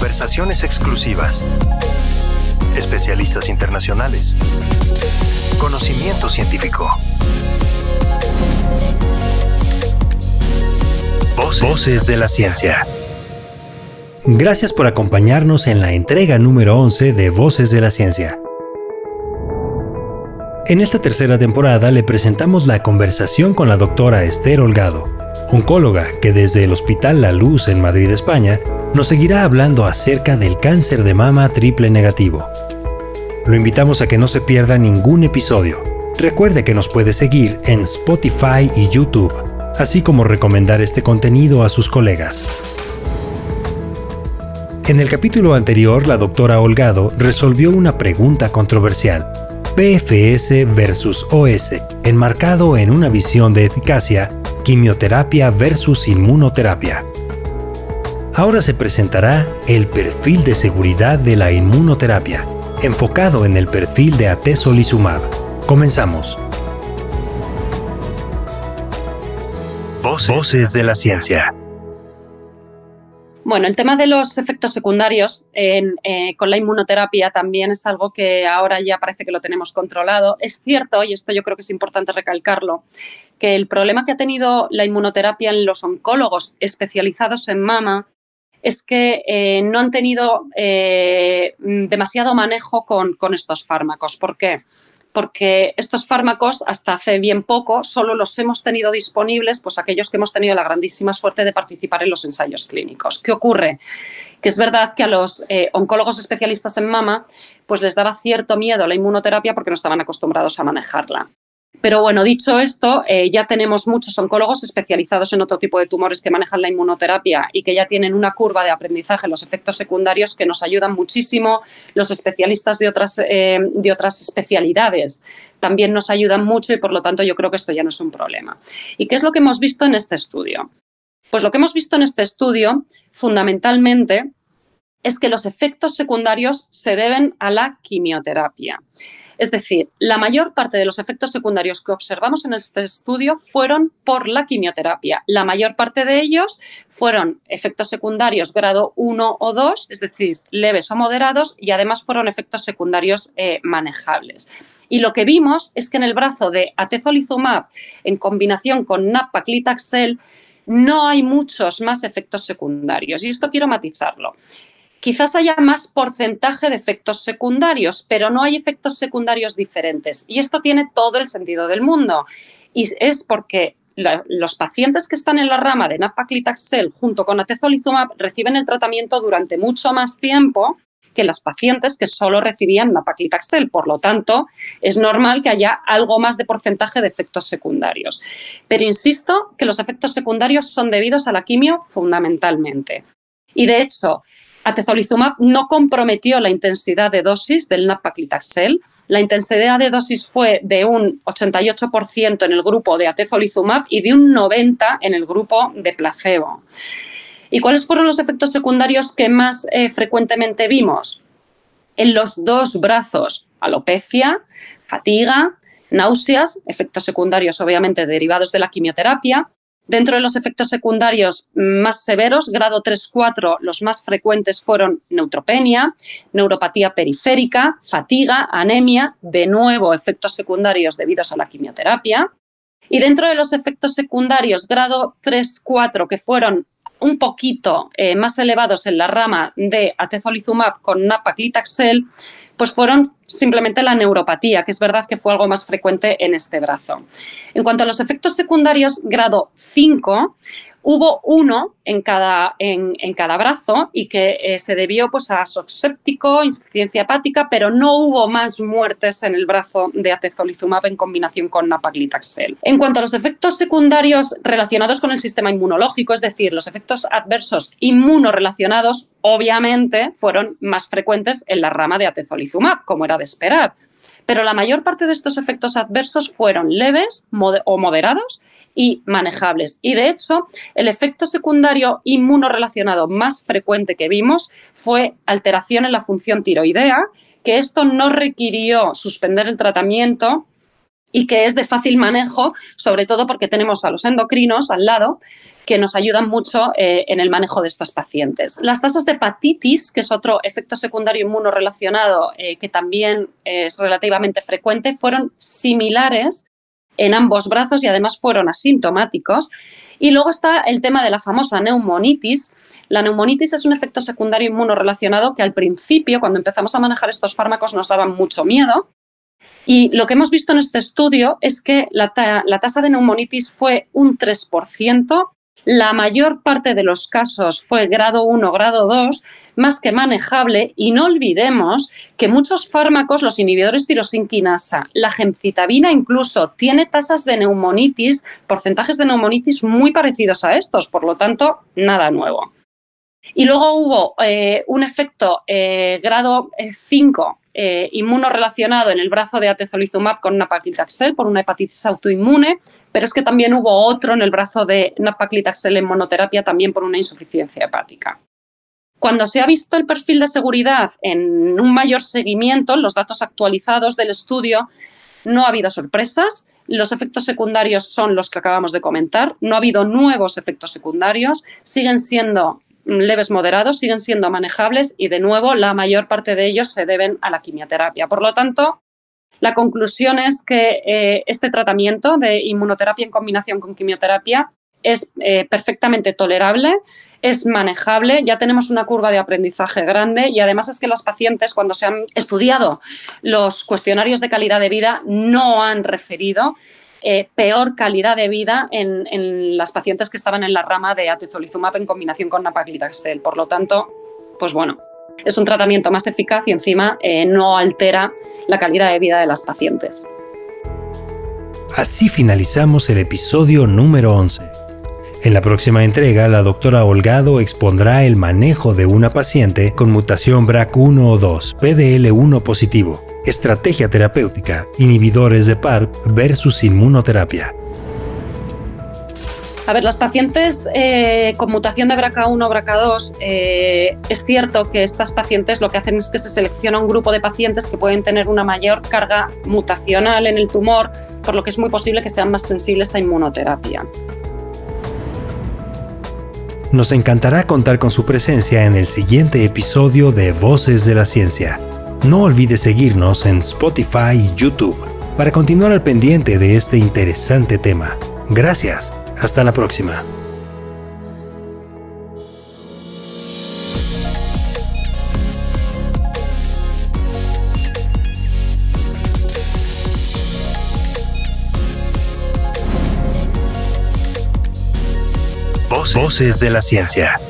Conversaciones exclusivas. Especialistas internacionales. Conocimiento científico. Voces, de la ciencia. Gracias por acompañarnos en la entrega número 11 de Voces de la Ciencia. En esta tercera temporada le presentamos la conversación con la doctora Esther Holgado, oncóloga que desde el Hospital La Luz en Madrid, España, nos seguirá hablando acerca del cáncer de mama triple negativo. Lo invitamos a que no se pierda ningún episodio. Recuerde que nos puede seguir en Spotify y YouTube, así como recomendar este contenido a sus colegas. En el capítulo anterior, la doctora Holgado resolvió una pregunta controversial. PFS versus OS, enmarcado en una visión de eficacia quimioterapia versus inmunoterapia. Ahora se presentará el perfil de seguridad de la inmunoterapia, enfocado en el perfil de atezolizumab. Comenzamos. Voces de la ciencia. Bueno, el tema de los efectos secundarios eh, con la inmunoterapia también es algo que ahora ya parece que lo tenemos controlado. Es cierto, y esto yo creo que es importante recalcarlo, que el problema que ha tenido la inmunoterapia en los oncólogos especializados en mama es que eh, no han tenido eh, demasiado manejo con, estos fármacos. ¿Por qué? porque estos fármacos hasta hace bien poco solo los hemos tenido disponibles pues aquellos que hemos tenido la grandísima suerte de participar en los ensayos clínicos. ¿Qué ocurre? Que es verdad que a los eh, oncólogos especialistas en mama pues les daba cierto miedo la inmunoterapia porque no estaban acostumbrados a manejarla. Pero bueno, dicho esto, eh, ya tenemos muchos oncólogos especializados en otro tipo de tumores que manejan la inmunoterapia y que ya tienen una curva de aprendizaje los efectos secundarios que nos ayudan muchísimo. Los especialistas de otras, eh, de otras especialidades también nos ayudan mucho y por lo tanto yo creo que esto ya no es un problema. ¿Y qué es lo que hemos visto en este estudio? Pues lo que hemos visto en este estudio fundamentalmente es que los efectos secundarios se deben a la quimioterapia. Es decir, la mayor parte de los efectos secundarios que observamos en este estudio fueron por la quimioterapia. La mayor parte de ellos fueron efectos secundarios grado 1 o 2, es decir, leves o moderados, y además fueron efectos secundarios eh, manejables. Y lo que vimos es que en el brazo de atezolizumab, en combinación con nab-paclitaxel, no hay muchos más efectos secundarios. Y esto quiero matizarlo. Quizás haya más porcentaje de efectos secundarios, pero no hay efectos secundarios diferentes. Y esto tiene todo el sentido del mundo. Y es porque los pacientes que están en la rama de nab-paclitaxel junto con atezolizumab reciben el tratamiento durante mucho más tiempo que las pacientes que solo recibían nab-paclitaxel. Por lo tanto, es normal que haya algo más de porcentaje de efectos secundarios. Pero insisto que los efectos secundarios son debidos a la quimio fundamentalmente. Y de hecho, Atezolizumab no comprometió la intensidad de dosis del nab-paclitaxel. La intensidad de dosis fue de un 88% en el grupo de atezolizumab y de un 90% en el grupo de placebo. ¿Y cuáles fueron los efectos secundarios que más eh, frecuentemente vimos? En los dos brazos, alopecia, fatiga, náuseas, efectos secundarios obviamente derivados de la quimioterapia, Dentro de los efectos secundarios más severos, grado 3-4, los más frecuentes fueron neutropenia, neuropatía periférica, fatiga, anemia, de nuevo efectos secundarios debidos a la quimioterapia. Y dentro de los efectos secundarios grado 3-4, que fueron un poquito eh, más elevados en la rama de atezolizumab con napaclitaxel, pues fueron simplemente la neuropatía, que es verdad que fue algo más frecuente en este brazo. En cuanto a los efectos secundarios grado 5, Hubo uno en cada, en, cada brazo y que eh, se debió pues, a shock séptico, insuficiencia hepática, pero no hubo más muertes en el brazo de atezolizumab en combinación con napaglitaxel. En cuanto a los efectos secundarios relacionados con el sistema inmunológico, es decir, los efectos adversos inmunorelacionados, obviamente fueron más frecuentes en la rama de atezolizumab, como era de esperar. Pero la mayor parte de estos efectos adversos fueron leves o moderados y manejables. Y de hecho, el efecto secundario inmunorelacionado más frecuente que vimos fue alteración en la función tiroidea, que esto no requirió suspender el tratamiento y que es de fácil manejo, sobre todo porque tenemos a los endocrinos al lado que nos ayudan mucho eh, en el manejo de estas pacientes. Las tasas de hepatitis, que es otro efecto secundario inmunorelacionado eh, que también es relativamente frecuente, fueron similares en ambos brazos y además fueron asintomáticos. Y luego está el tema de la famosa neumonitis. La neumonitis es un efecto secundario inmunorelacionado que al principio, cuando empezamos a manejar estos fármacos, nos daban mucho miedo. Y lo que hemos visto en este estudio es que la, la tasa de neumonitis fue un 3%, la mayor parte de los casos fue grado 1, grado 2, más que manejable y no olvidemos que muchos fármacos, los inhibidores tirosinquinasa, la gemcitabina incluso, tiene tasas de neumonitis, porcentajes de neumonitis muy parecidos a estos, por lo tanto, nada nuevo. Y luego hubo eh, un efecto eh, grado 5 eh, inmunorelacionado en el brazo de atezolizumab con napaclitaxel por una hepatitis autoinmune, pero es que también hubo otro en el brazo de napaclitaxel en monoterapia también por una insuficiencia hepática. Cuando se ha visto el perfil de seguridad en un mayor seguimiento, los datos actualizados del estudio, no ha habido sorpresas. Los efectos secundarios son los que acabamos de comentar. No ha habido nuevos efectos secundarios. Siguen siendo leves moderados, siguen siendo manejables y, de nuevo, la mayor parte de ellos se deben a la quimioterapia. Por lo tanto, la conclusión es que eh, este tratamiento de inmunoterapia en combinación con quimioterapia es eh, perfectamente tolerable, es manejable, ya tenemos una curva de aprendizaje grande y además es que las pacientes cuando se han estudiado los cuestionarios de calidad de vida no han referido eh, peor calidad de vida en, las pacientes que estaban en la rama de atezolizumab en combinación con napaclitaxel. Por lo tanto, pues bueno, es un tratamiento más eficaz y encima eh, no altera la calidad de vida de las pacientes. Así finalizamos el episodio número 11. En la próxima entrega, la doctora Holgado expondrá el manejo de una paciente con mutación BRAC1 o 2, PDL1 positivo, estrategia terapéutica, inhibidores de PARP versus inmunoterapia. A ver, las pacientes eh, con mutación de BRCA1 o BRCA2, eh, es cierto que estas pacientes lo que hacen es que se selecciona un grupo de pacientes que pueden tener una mayor carga mutacional en el tumor, por lo que es muy posible que sean más sensibles a inmunoterapia. Nos encantará contar con su presencia en el siguiente episodio de Voces de la Ciencia. No olvide seguirnos en Spotify y YouTube para continuar al pendiente de este interesante tema. Gracias. Hasta la próxima. Voces de la Ciencia.